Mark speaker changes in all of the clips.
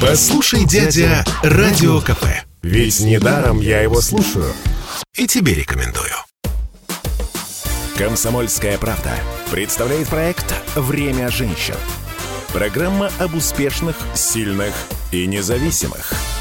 Speaker 1: Послушай, дядя, Радио КП.
Speaker 2: Ведь недаром я его слушаю.
Speaker 1: И тебе рекомендую.
Speaker 2: Комсомольская правда представляет проект «Время женщин». Программа об успешных, сильных и независимых –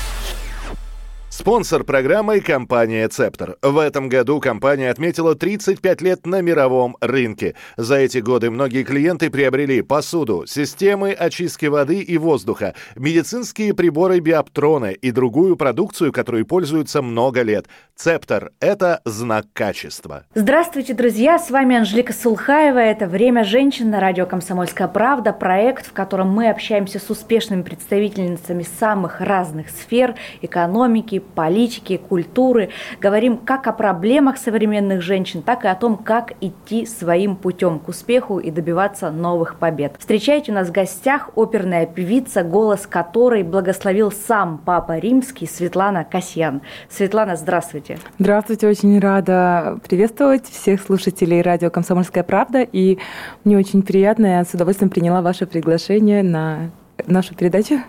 Speaker 3: Спонсор программы – компания «Цептор». В этом году компания отметила 35 лет на мировом рынке. За эти годы многие клиенты приобрели посуду, системы очистки воды и воздуха, медицинские приборы биоптроны и другую продукцию, которой пользуются много лет. «Цептор» – это знак качества.
Speaker 4: Здравствуйте, друзья! С вами Анжелика Сулхаева. Это «Время женщин» на радио «Комсомольская правда». Проект, в котором мы общаемся с успешными представительницами самых разных сфер – экономики, политики, культуры, говорим как о проблемах современных женщин, так и о том, как идти своим путем к успеху и добиваться новых побед. Встречайте у нас в гостях оперная певица, голос которой благословил сам Папа Римский Светлана Касьян. Светлана, здравствуйте.
Speaker 5: Здравствуйте, очень рада приветствовать всех слушателей радио «Комсомольская правда». И мне очень приятно, я с удовольствием приняла ваше приглашение на нашу передачу?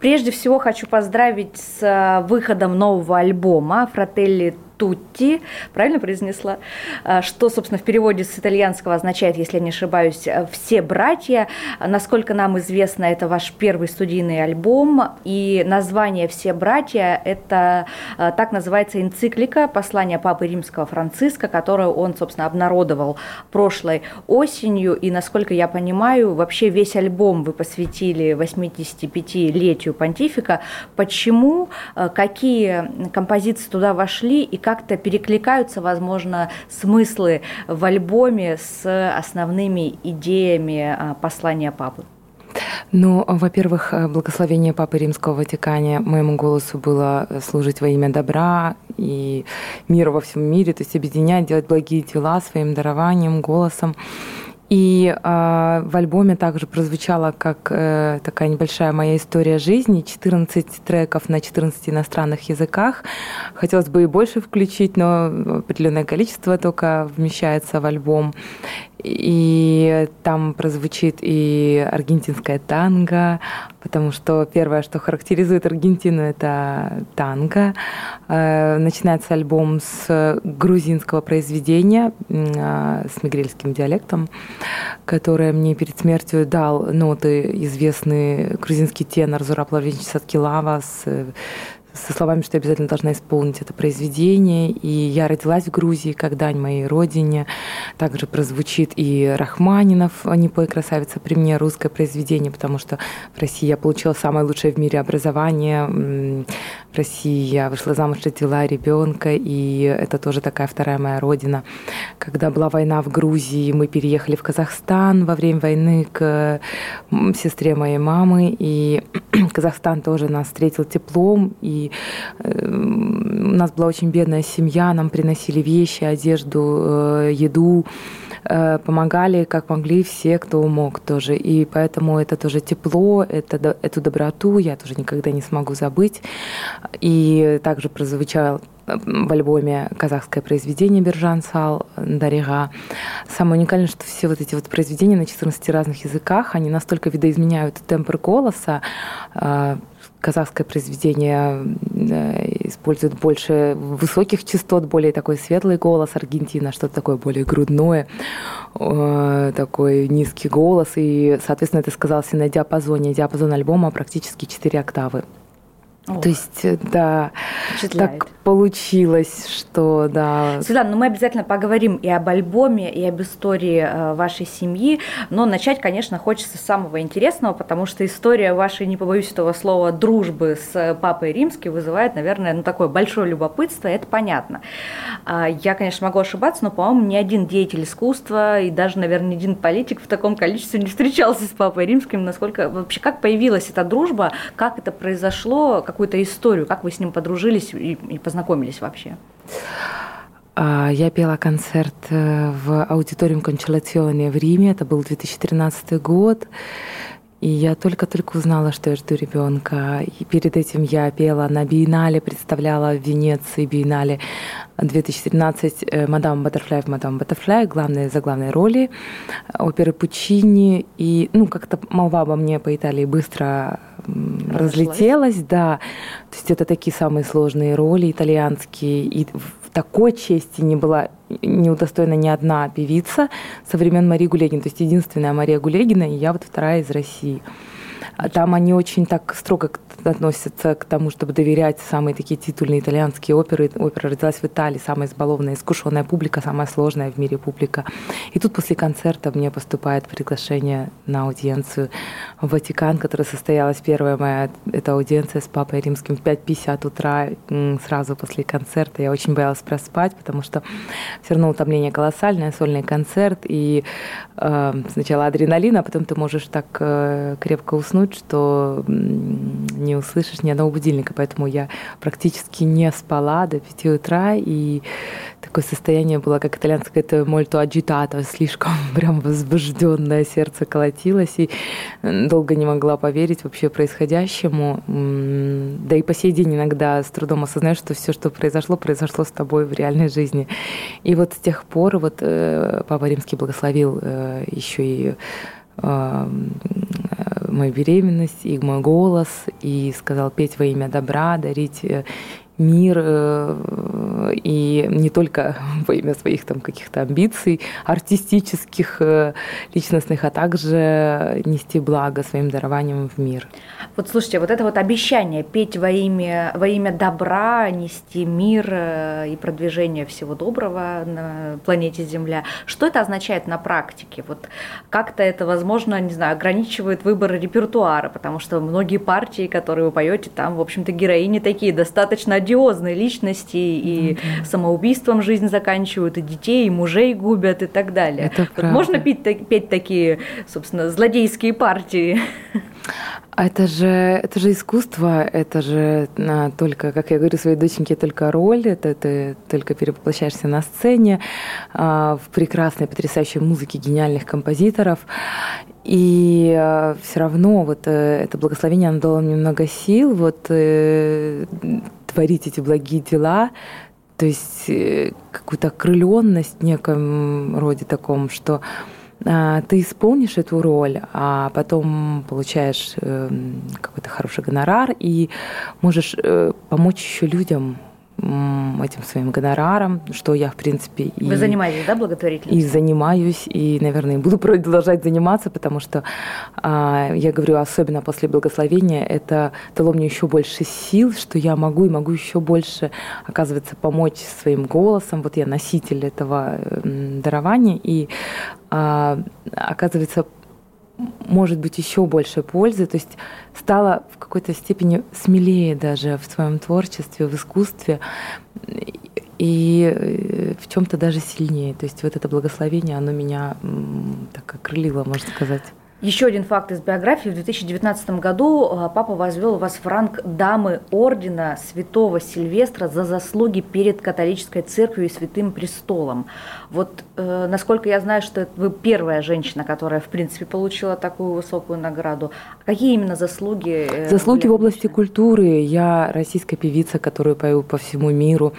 Speaker 4: Прежде всего хочу поздравить с э, выходом нового альбома «Фрателли тутти, правильно произнесла, а, что, собственно, в переводе с итальянского означает, если я не ошибаюсь, э, «все братья». Насколько нам известно, это ваш первый студийный альбом, и название «все братья» – это э, так называется энциклика послания Папы Римского Франциска, которую он, собственно, обнародовал прошлой осенью, и, насколько я понимаю, вообще весь альбом вы посвятили 85-летию понтифика. Почему, э, какие композиции туда вошли и как-то перекликаются, возможно, смыслы в альбоме с основными идеями а, послания папы?
Speaker 5: Ну, во-первых, э, благословение Папы Римского в Ватикане моему голосу было служить во имя добра и мира во всем мире, то есть объединять, делать благие дела своим дарованием, голосом. И э, в альбоме также прозвучала как э, такая небольшая моя история жизни, 14 треков на 14 иностранных языках. Хотелось бы и больше включить, но определенное количество только вмещается в альбом. И там прозвучит и аргентинская танго, потому что первое, что характеризует Аргентину, это танго. Э, начинается альбом с грузинского произведения э, с мигрельским диалектом, которое мне перед смертью дал ноты известный грузинский тенор Зураб Лавренч Саткилава с со словами, что я обязательно должна исполнить это произведение. И я родилась в Грузии, как дань моей родине. Также прозвучит и Рахманинов «Не пой, красавица, при мне» русское произведение, потому что в России я получила самое лучшее в мире образование. В России я вышла замуж, родила ребенка, и это тоже такая вторая моя родина. Когда была война в Грузии, мы переехали в Казахстан во время войны к сестре моей мамы, и Казахстан тоже нас встретил теплом, и Э, у нас была очень бедная семья, нам приносили вещи, одежду, э, еду, э, помогали как могли все, кто мог тоже. И поэтому это тоже тепло, это, эту доброту я тоже никогда не смогу забыть. И также прозвучал в альбоме казахское произведение Бержан Сал Дарига. Самое уникальное, что все вот эти вот произведения на 14 разных языках, они настолько видоизменяют тембр голоса, казахское произведение э, использует больше высоких частот, более такой светлый голос. Аргентина что-то такое более грудное, э, такой низкий голос. И, соответственно, это сказалось и на диапазоне. Диапазон альбома практически 4 октавы. Ох. То есть, э, да, так получилось, что, да.
Speaker 4: Светлана, ну мы обязательно поговорим и об альбоме, и об истории э, вашей семьи, но начать, конечно, хочется с самого интересного, потому что история вашей, не побоюсь этого слова, дружбы с Папой Римским вызывает, наверное, ну такое большое любопытство, это понятно. А, я, конечно, могу ошибаться, но, по-моему, ни один деятель искусства и даже, наверное, ни один политик в таком количестве не встречался с Папой Римским, насколько вообще, как появилась эта дружба, как это произошло, какую-то историю, как вы с ним подружились и, и познакомились вообще?
Speaker 5: А, я пела концерт э, в аудиториум Кончелационе в Риме. Это был 2013 год. И я только-только узнала, что я жду ребенка. И перед этим я пела на биеннале, представляла в Венеции биеннале 2013 э, «Мадам Баттерфляй» в «Мадам Баттерфляй», главные за главной роли оперы Пучини. И, ну, как-то молва обо мне по Италии быстро разлетелась, да. То есть это такие самые сложные роли итальянские. И такой чести не была не удостоена ни одна певица со времен Марии Гулегин. То есть единственная Мария Гулегина, и я вот вторая из России. А там они очень так строго относятся к тому, чтобы доверять самые такие титульные итальянские оперы. Опера родилась в Италии, самая избалованная, искушенная публика, самая сложная в мире публика. И тут после концерта мне поступает приглашение на аудиенцию в Ватикан, которая состоялась первая моя эта аудиенция с Папой Римским в 5.50 утра, сразу после концерта. Я очень боялась проспать, потому что все равно утомление колоссальное, сольный концерт, и э, сначала адреналин, а потом ты можешь так э, крепко уснуть, что не услышишь ни одного будильника, поэтому я практически не спала до 5 утра, и такое состояние было, как итальянское, это мольто agitato, слишком прям возбужденное сердце колотилось, и долго не могла поверить вообще происходящему. Да и по сей день иногда с трудом осознаешь, что все, что произошло, произошло с тобой в реальной жизни. И вот с тех пор вот э, Папа Римский благословил э, еще и э, мою беременность, и мой голос, и сказал петь во имя добра, дарить э, мир э, и не только во имя своих там каких-то амбиций артистических, э, личностных, а также нести благо своим дарованием в мир.
Speaker 4: Вот слушайте, вот это вот обещание петь во имя, во имя добра, нести мир э, и продвижение всего доброго на планете Земля, что это означает на практике? Вот как-то это, возможно, не знаю, ограничивает выбор репертуара, потому что многие партии, которые вы поете, там, в общем-то, героини такие достаточно одиозные личности и mm-hmm. самоубийством жизнь заканчивают, и детей, и мужей губят и так далее. Это вот можно петь, петь такие, собственно, злодейские партии?
Speaker 5: А это же, это же искусство, это же а, только, как я говорю своей доченьке, только роль, это ты только перевоплощаешься на сцене а, в прекрасной, потрясающей музыке гениальных композиторов. И а, все равно вот э, это благословение, оно дало мне много сил вот э, творить эти благие дела, то есть э, какую-то окрыленность в неком роде таком, что а, ты исполнишь эту роль, а потом получаешь эм, какой-то хороший гонорар и можешь э, помочь еще людям этим своим гонораром, что я, в принципе...
Speaker 4: Вы и, занимаетесь, да, благотворительностью?
Speaker 5: И занимаюсь, и, наверное, буду продолжать заниматься, потому что, а, я говорю, особенно после благословения, это дало мне еще больше сил, что я могу и могу еще больше, оказывается, помочь своим голосом. Вот я носитель этого дарования, и, а, оказывается, может быть еще больше пользы, то есть стала в какой-то степени смелее даже в своем творчестве, в искусстве и э, в чем-то даже сильнее. То есть вот это благословение, оно меня так окрылило, можно сказать.
Speaker 4: Еще один факт из биографии. В 2019 году а, папа возвел вас в ранг дамы ордена святого Сильвестра за заслуги перед католической церковью и святым престолом. Вот э, насколько я знаю, что вы первая женщина, которая в принципе получила такую высокую награду. Какие именно заслуги?
Speaker 5: Э, заслуги в области культуры. Я российская певица, которую пою по всему миру.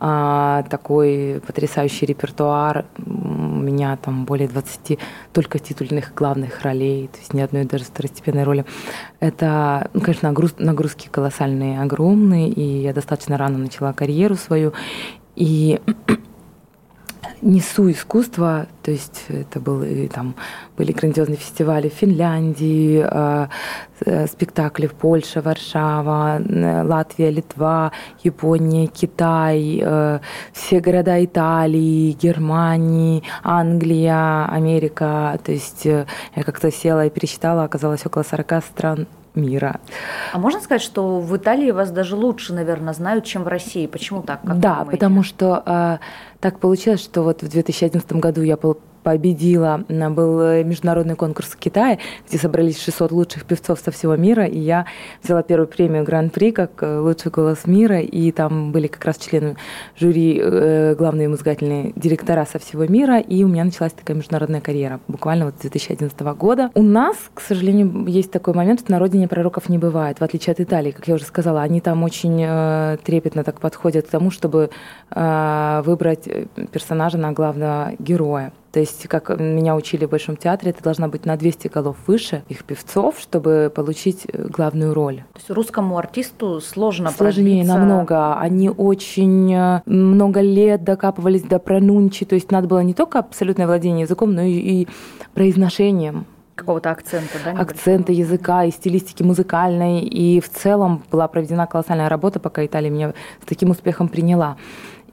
Speaker 5: А, такой потрясающий репертуар. У меня там более 20 только титульных главных ролей ролей, то есть ни одной даже второстепенной роли. Это, ну, конечно, нагруз, нагрузки колоссальные, огромные, и я достаточно рано начала карьеру свою. И несу искусство, то есть это были, там, были грандиозные фестивали в Финляндии, э, э, спектакли в Польше, Варшава, Латвия, Литва, Япония, Китай, э, все города Италии, Германии, Англия, Америка. То есть я как-то села и пересчитала, оказалось около 40 стран мира.
Speaker 4: А можно сказать, что в Италии вас даже лучше, наверное, знают, чем в России? Почему так?
Speaker 5: да, потому что э, так получилось, что вот в 2011 году я победила. Был э, международный конкурс в Китае, где собрались 600 лучших певцов со всего мира, и я взяла первую премию Гран-при как э, лучший голос мира, и там были как раз члены жюри, э, главные музыкальные директора со всего мира, и у меня началась такая международная карьера, буквально вот с 2011 года. У нас, к сожалению, есть такой момент, что на родине пророков не бывает, в отличие от Италии, как я уже сказала, они там очень трепетно так подходят к тому, чтобы выбрать персонажа на главного героя. То есть, как меня учили в Большом театре, это должна быть на 200 голов выше их певцов, чтобы получить э, главную роль.
Speaker 4: То есть русскому артисту сложно
Speaker 5: Сложнее
Speaker 4: пробиться...
Speaker 5: намного. Они очень э, много лет докапывались до пронунчи, то есть надо было не только абсолютное владение языком, но и, и произношением
Speaker 4: какого-то акцента, да?
Speaker 5: Акцента языка и стилистики музыкальной. И в целом была проведена колоссальная работа, пока Италия меня с таким успехом приняла.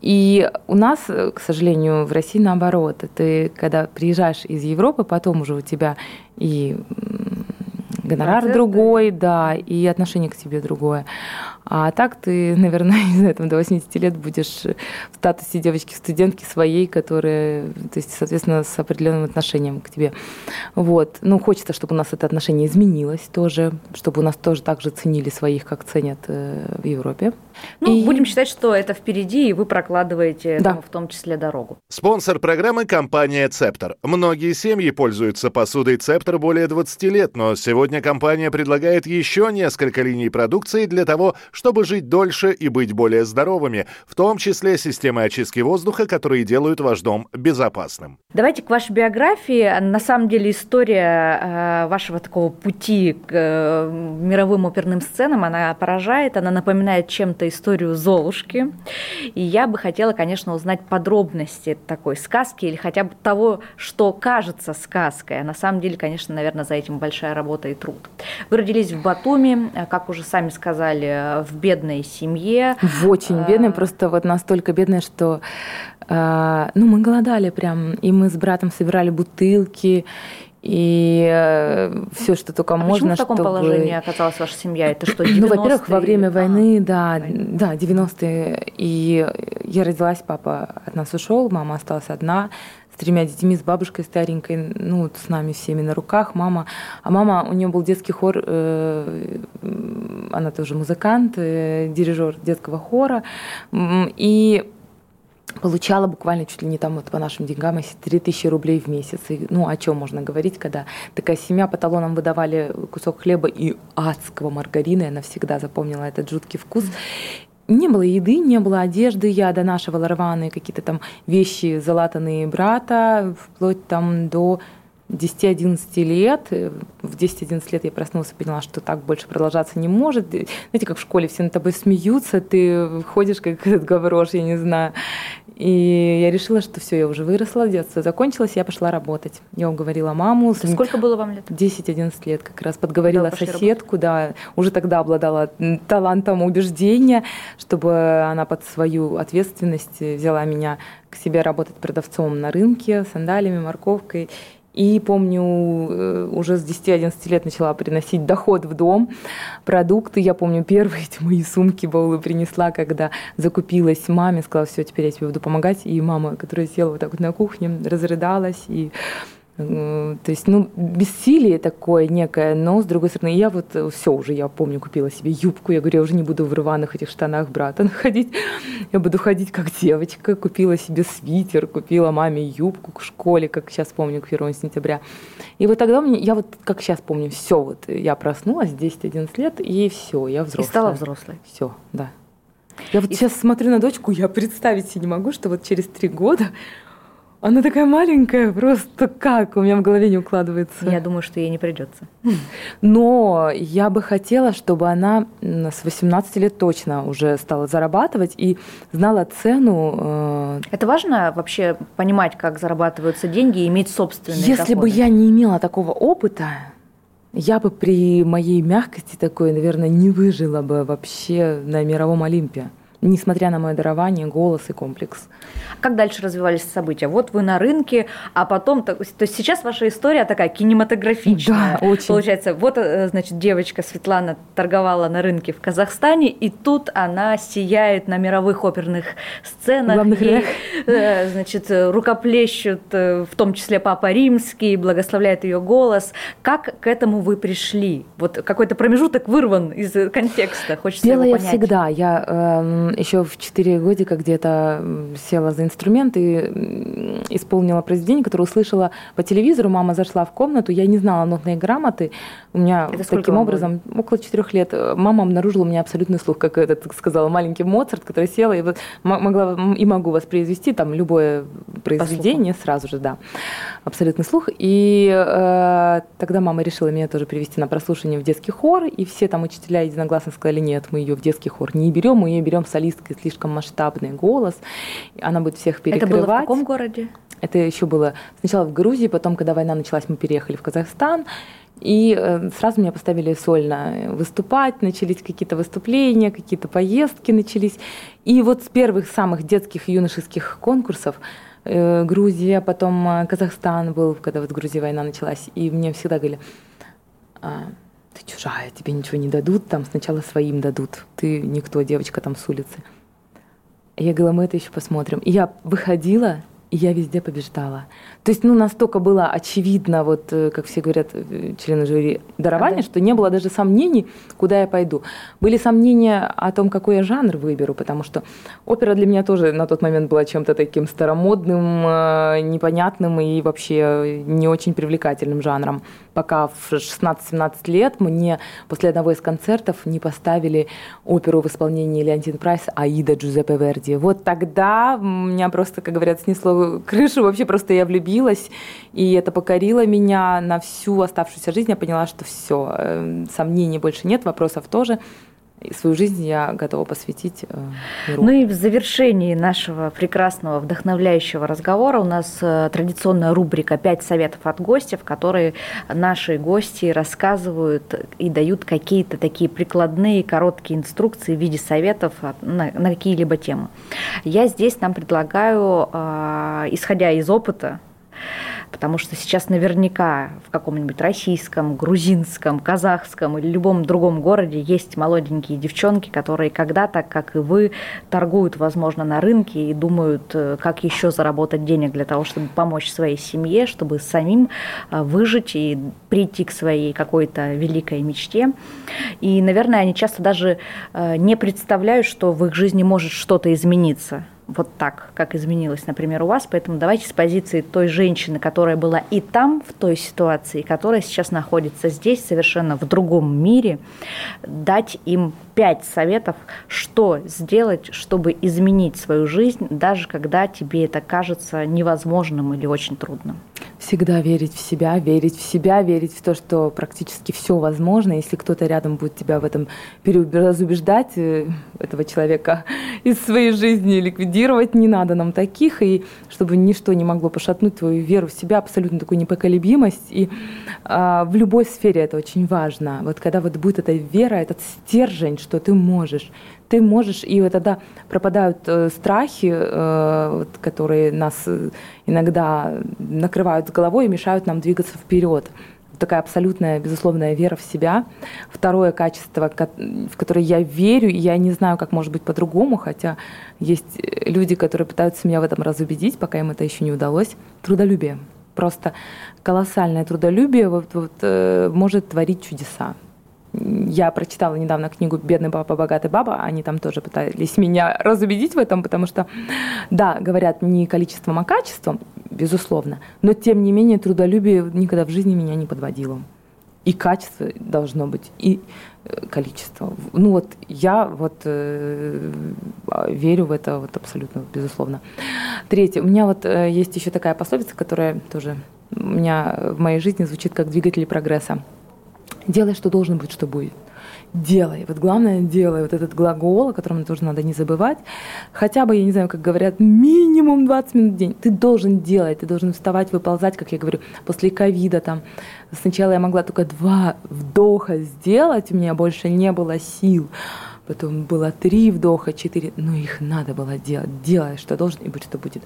Speaker 5: И у нас, к сожалению, в России наоборот. Ты, когда приезжаешь из Европы, потом уже у тебя и гонорар Концерты. другой, да, и отношение к тебе другое. А так ты, наверное, не знаю, там, до 80 лет будешь в статусе девочки-студентки своей, которая, то есть, соответственно, с определенным отношением к тебе. Вот. Ну, хочется, чтобы у нас это отношение изменилось тоже, чтобы у нас тоже так же ценили своих, как ценят э, в Европе.
Speaker 4: Ну, и... будем считать, что это впереди, и вы прокладываете
Speaker 5: да.
Speaker 4: в том числе дорогу.
Speaker 3: Спонсор программы – компания «Цептор». Многие семьи пользуются посудой «Цептор» более 20 лет, но сегодня компания предлагает еще несколько линий продукции для того, чтобы жить дольше и быть более здоровыми, в том числе системы очистки воздуха, которые делают ваш дом безопасным.
Speaker 4: Давайте к вашей биографии. На самом деле история э, вашего такого пути к э, мировым оперным сценам, она поражает, она напоминает чем-то историю Золушки. И я бы хотела, конечно, узнать подробности такой сказки или хотя бы того, что кажется сказкой. А на самом деле, конечно, наверное, за этим большая работа и труд. Вы родились в Батуми, э, как уже сами сказали, в бедной семье.
Speaker 5: В очень бедной, просто вот настолько бедной, что ну, мы голодали прям, и мы с братом собирали бутылки, и э, все, что только
Speaker 4: а
Speaker 5: можно.
Speaker 4: Почему в таком
Speaker 5: чтобы...
Speaker 4: положении оказалась ваша семья? Это что, 90-е?
Speaker 5: Ну, во-первых, во время войны, да, да, 90-е. И я родилась, папа от нас ушел, мама осталась одна с тремя детьми, с бабушкой старенькой, ну, с нами всеми на руках, мама. А мама, у нее был детский хор, э, она тоже музыкант, э, дирижер детского хора. И получала буквально чуть ли не там вот по нашим деньгам, если 3000 рублей в месяц. И, ну, о чем можно говорить, когда такая семья по талонам выдавали кусок хлеба и адского маргарина, я навсегда запомнила этот жуткий вкус. Не было еды, не было одежды, я донашивала рваные какие-то там вещи залатанные брата, вплоть там до 10-11 лет. В 10-11 лет я проснулась и поняла, что так больше продолжаться не может. Знаете, как в школе все над тобой смеются, ты ходишь как этот гаврош, я не знаю. И я решила, что все, я уже выросла, детство закончилось, я пошла работать. Я уговорила маму.
Speaker 4: Сколько было вам лет?
Speaker 5: 10-11 лет как раз. Подговорила да, соседку, да, уже тогда обладала талантом убеждения, чтобы она под свою ответственность взяла меня к себе работать продавцом на рынке, сандалями, морковкой. И помню, э, уже с 10-11 лет начала приносить доход в дом, продукты. Я помню, первые эти мои сумки баулы принесла, когда закупилась маме, сказала, все, теперь я тебе буду помогать. И мама, которая села вот так вот на кухне, разрыдалась. И то есть, ну, бессилие такое некое, но, с другой стороны, я вот э, все уже, я помню, купила себе юбку, я говорю, я уже не буду в рваных этих штанах брата ходить, я буду ходить как девочка, купила себе свитер, купила маме юбку к школе, как сейчас помню, к 1 сентября. И вот тогда мне, я вот, как сейчас помню, все, вот я проснулась, 10-11 лет, и все, я взрослая.
Speaker 4: И стала взрослой.
Speaker 5: Все, да. Я вот и... сейчас смотрю на дочку, я представить себе не могу, что вот через три года она такая маленькая, просто как? У меня в голове не укладывается.
Speaker 4: Я думаю, что ей не придется.
Speaker 5: Но я бы хотела, чтобы она с 18 лет точно уже стала зарабатывать и знала цену.
Speaker 4: Э, Это важно вообще понимать, как зарабатываются деньги и иметь собственные
Speaker 5: Если
Speaker 4: доходы?
Speaker 5: бы я не имела такого опыта, я бы при моей мягкости такой, наверное, не выжила бы вообще на мировом Олимпе несмотря на мое дарование, голос и комплекс.
Speaker 4: Как дальше развивались события? Вот вы на рынке, а потом, то, то есть сейчас ваша история такая кинематографичная.
Speaker 5: Да, очень.
Speaker 4: Получается, вот, э, значит, девочка Светлана торговала на рынке в Казахстане, и тут она сияет на мировых оперных сценах.
Speaker 5: Главных
Speaker 4: ей, э, значит, рукоплещут, э, в том числе Папа Римский, благословляет ее голос. Как к этому вы пришли? Вот какой-то промежуток вырван из контекста. Хочется
Speaker 5: Пела
Speaker 4: я
Speaker 5: всегда. Я э, еще в 4 годика где-то села за инструмент и исполнила произведение, которое услышала по телевизору. Мама зашла в комнату, я не знала нотной грамоты. У меня
Speaker 4: Это
Speaker 5: таким образом было? около 4 лет мама обнаружила у меня абсолютный слух, как этот сказала, маленький Моцарт, который села и вот могла и могу воспроизвести там любое произведение сразу же, да, абсолютный слух. И э, тогда мама решила меня тоже привести на прослушивание в детский хор, и все там учителя единогласно сказали, нет, мы ее в детский хор не берем, мы ее берем солисткой, слишком масштабный голос, она будет всех перекрывать.
Speaker 4: Это было в каком городе?
Speaker 5: Это еще было сначала в Грузии, потом, когда война началась, мы переехали в Казахстан, и э, сразу меня поставили сольно выступать, начались какие-то выступления, какие-то поездки начались. И вот с первых самых детских юношеских конкурсов Грузия, потом э, Казахстан был, когда вот в Грузии война началась, и мне всегда говорили, а, ты чужая, тебе ничего не дадут, там сначала своим дадут, ты никто, девочка там с улицы. Я говорила, мы это еще посмотрим. И я выходила, и я везде побеждала. То есть, ну, настолько было очевидно, вот, э, как все говорят, э, члены жюри, дарование, что не было даже сомнений, куда я пойду. Были сомнения о том, какой я жанр выберу, потому что опера для меня тоже на тот момент была чем-то таким старомодным, э, непонятным и вообще не очень привлекательным жанром пока в 16-17 лет мне после одного из концертов не поставили оперу в исполнении Леонтин Прайс «Аида Джузеппе Верди». Вот тогда меня просто, как говорят, снесло крышу, вообще просто я влюбилась, и это покорило меня на всю оставшуюся жизнь. Я поняла, что все, э, сомнений больше нет, вопросов тоже свою жизнь я готова посвятить э, миру.
Speaker 4: Ну и в завершении нашего прекрасного, вдохновляющего разговора у нас э, традиционная рубрика «Пять советов от гостя», в которой наши гости рассказывают и дают какие-то такие прикладные, короткие инструкции в виде советов на, на какие-либо темы. Я здесь нам предлагаю, э, исходя из опыта, потому что сейчас наверняка в каком-нибудь российском, грузинском, казахском или любом другом городе есть молоденькие девчонки, которые когда-то, как и вы, торгуют, возможно, на рынке и думают, э, как еще заработать денег для того, чтобы помочь своей семье, чтобы самим э, выжить и прийти к своей какой-то великой мечте. И, наверное, они часто даже э, не представляют, что в их жизни может что-то измениться вот так, как изменилось, например, у вас. Поэтому давайте с позиции той женщины, которая была и там, в той ситуации, которая сейчас находится здесь, совершенно в другом мире, дать им пять советов, что сделать, чтобы изменить свою жизнь, даже когда тебе это кажется невозможным или очень трудным.
Speaker 5: Всегда верить в себя, верить в себя, верить в то, что практически все возможно. Если кто-то рядом будет тебя в этом разубеждать, э, этого человека из своей жизни ликвидировать, не надо нам таких, и чтобы ничто не могло пошатнуть твою веру в себя, абсолютно такую непоколебимость. И а, в любой сфере это очень важно. Вот когда вот будет эта вера, этот стержень, что ты можешь, ты можешь, и вот тогда пропадают э, страхи, э, которые нас э, иногда накрывают головой и мешают нам двигаться вперед. Такая абсолютная, безусловная вера в себя. Второе качество, в которое я верю, и я не знаю, как может быть по-другому, хотя есть люди, которые пытаются меня в этом разубедить, пока им это еще не удалось. Трудолюбие. Просто колоссальное трудолюбие вот, вот, э, может творить чудеса. Я прочитала недавно книгу «Бедный папа, богатый баба». Они там тоже пытались меня разубедить в этом, потому что, да, говорят не количеством, а качеством, безусловно, но тем не менее трудолюбие никогда в жизни меня не подводило. И качество должно быть, и э, количество. Ну вот я вот э, верю в это вот абсолютно, безусловно. Третье. У меня вот э, есть еще такая пословица, которая тоже у меня в моей жизни звучит как двигатель прогресса. Делай, что должен быть, что будет. Делай. Вот главное, делай. Вот этот глагол, о котором тоже надо не забывать. Хотя бы, я не знаю, как говорят, минимум 20 минут в день. Ты должен делать, ты должен вставать, выползать, как я говорю, после ковида там. Сначала я могла только два вдоха сделать, у меня больше не было сил. Потом было три вдоха, четыре, но их надо было делать. Делай, что должен, и будь что будет.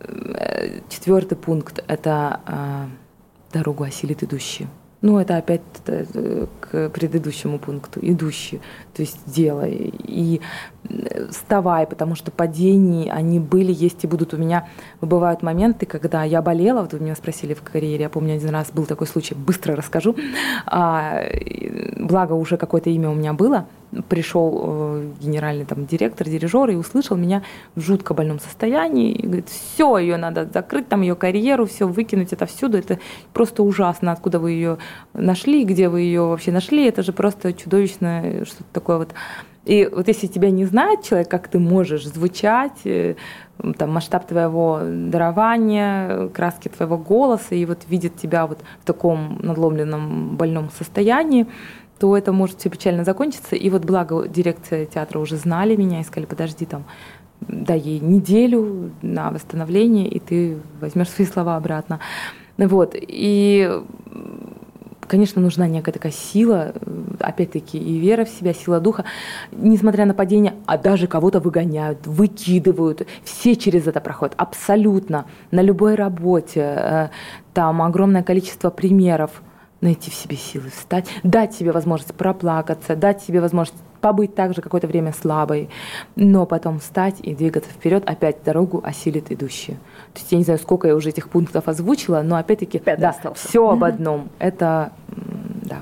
Speaker 5: Э, Четвертый пункт – это э, дорогу осилит идущий. No, tāpēc предыдущему пункту, идущий, то есть делай и вставай, потому что падения, они были, есть и будут. У меня бывают моменты, когда я болела, вот вы меня спросили в карьере, я помню, один раз был такой случай, быстро расскажу, а, благо уже какое-то имя у меня было, пришел э, генеральный там директор, дирижер и услышал меня в жутко больном состоянии. И говорит, все, ее надо закрыть, там ее карьеру, все выкинуть это всюду. Это просто ужасно, откуда вы ее нашли, где вы ее вообще нашли нашли, это же просто чудовищное что-то такое вот. И вот если тебя не знает человек, как ты можешь звучать, э, там, масштаб твоего дарования, краски твоего голоса, и вот видит тебя вот в таком надломленном больном состоянии, то это может все печально закончиться. И вот благо дирекция театра уже знали меня и сказали, подожди, там, дай ей неделю на восстановление, и ты возьмешь свои слова обратно. Вот. И конечно, нужна некая такая сила, опять-таки, и вера в себя, сила духа. Несмотря на падение, а даже кого-то выгоняют, выкидывают, все через это проходят, абсолютно, на любой работе. Э, там огромное количество примеров найти в себе силы встать, дать себе возможность проплакаться, дать себе возможность побыть также какое-то время слабой, но потом встать и двигаться вперед, опять дорогу осилит идущие. То есть я не знаю, сколько я уже этих пунктов озвучила, но опять-таки да, все об одном. Это да.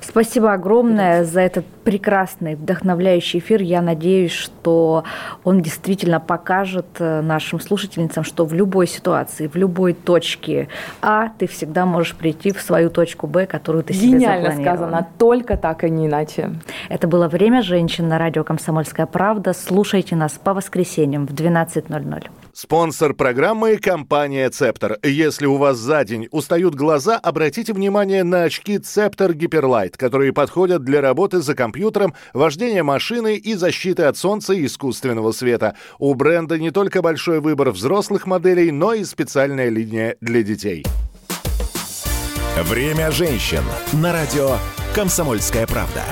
Speaker 4: Спасибо огромное за этот прекрасный, вдохновляющий эфир. Я надеюсь, что он действительно покажет э, нашим слушательницам, что в любой ситуации, в любой точке А ты всегда можешь прийти в свою точку Б, которую ты себе
Speaker 5: Гениально сказано, только так, а не иначе.
Speaker 4: Это было «Время женщин» на радио «Комсомольская правда». Слушайте нас по воскресеньям в 12.00.
Speaker 3: Спонсор программы – компания «Цептор». Если у вас за день устают глаза, обратите внимание на очки «Цептор Гиперлайт», которые подходят для работы за компьютером, вождения машины и защиты от солнца и искусственного света. У бренда не только большой выбор взрослых моделей, но и специальная линия для детей.
Speaker 2: Время женщин на радио «Комсомольская правда».